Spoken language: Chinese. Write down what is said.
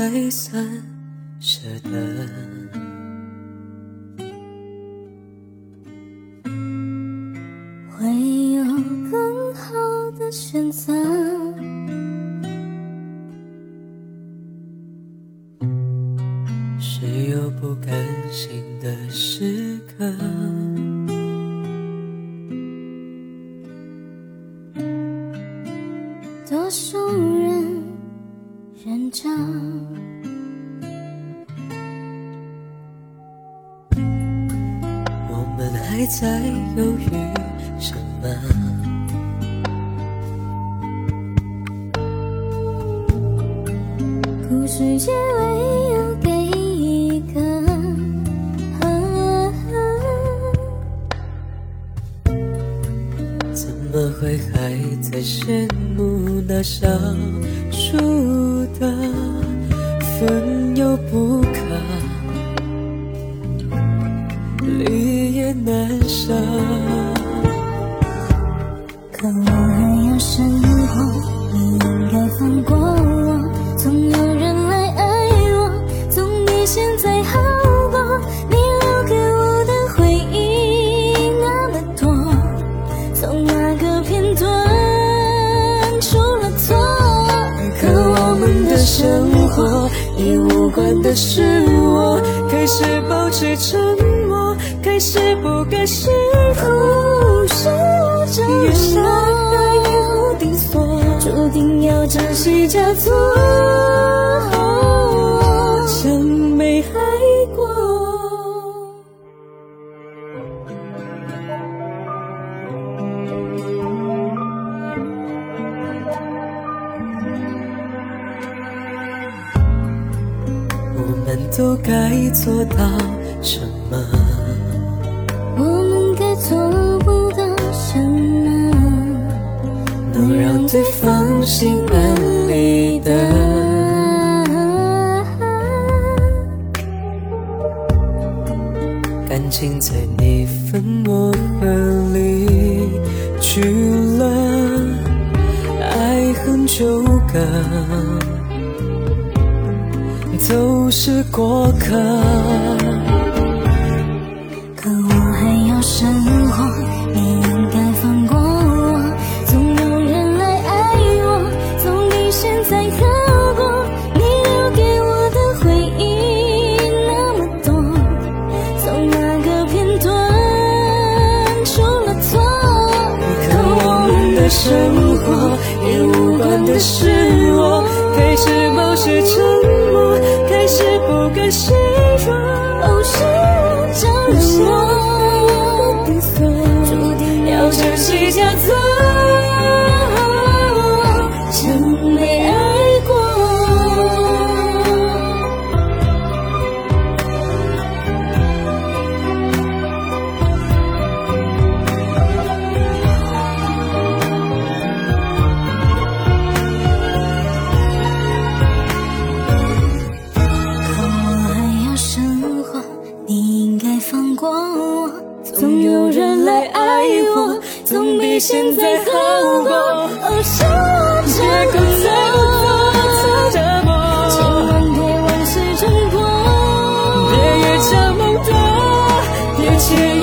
还算舍得。会有更好的选择。谁有不甘心的时刻？多数人忍着，我们还在犹豫什么？故事结尾要给一个。怎么会还在羡慕那少输的分又不可，离也难舍。可我还有生活，你应该放过我。总有人来爱我，总比现在好过。你留给我的回忆那么多，从哪个片段生活已无关的是我，开始保持沉默，开始不敢示弱。是我找原错，来以后定锁，注定要珍惜交错。像没爱过。们都该做到什么？我们该做不到什么，能让对方心安理得？感情在你分我合离去了，爱恨纠葛都是过客。可我还要生活，你应该放过我。总有人来爱我，总比现在好过。你留给我的回忆那么多，从哪个片段出了错？可我们的生活也无关的是我，开始保持沉默，总有人来爱我，总比现在好过。哦，是我别找跟在我错，左折磨，千万别往事冲破。别越讲梦的，别千言万说。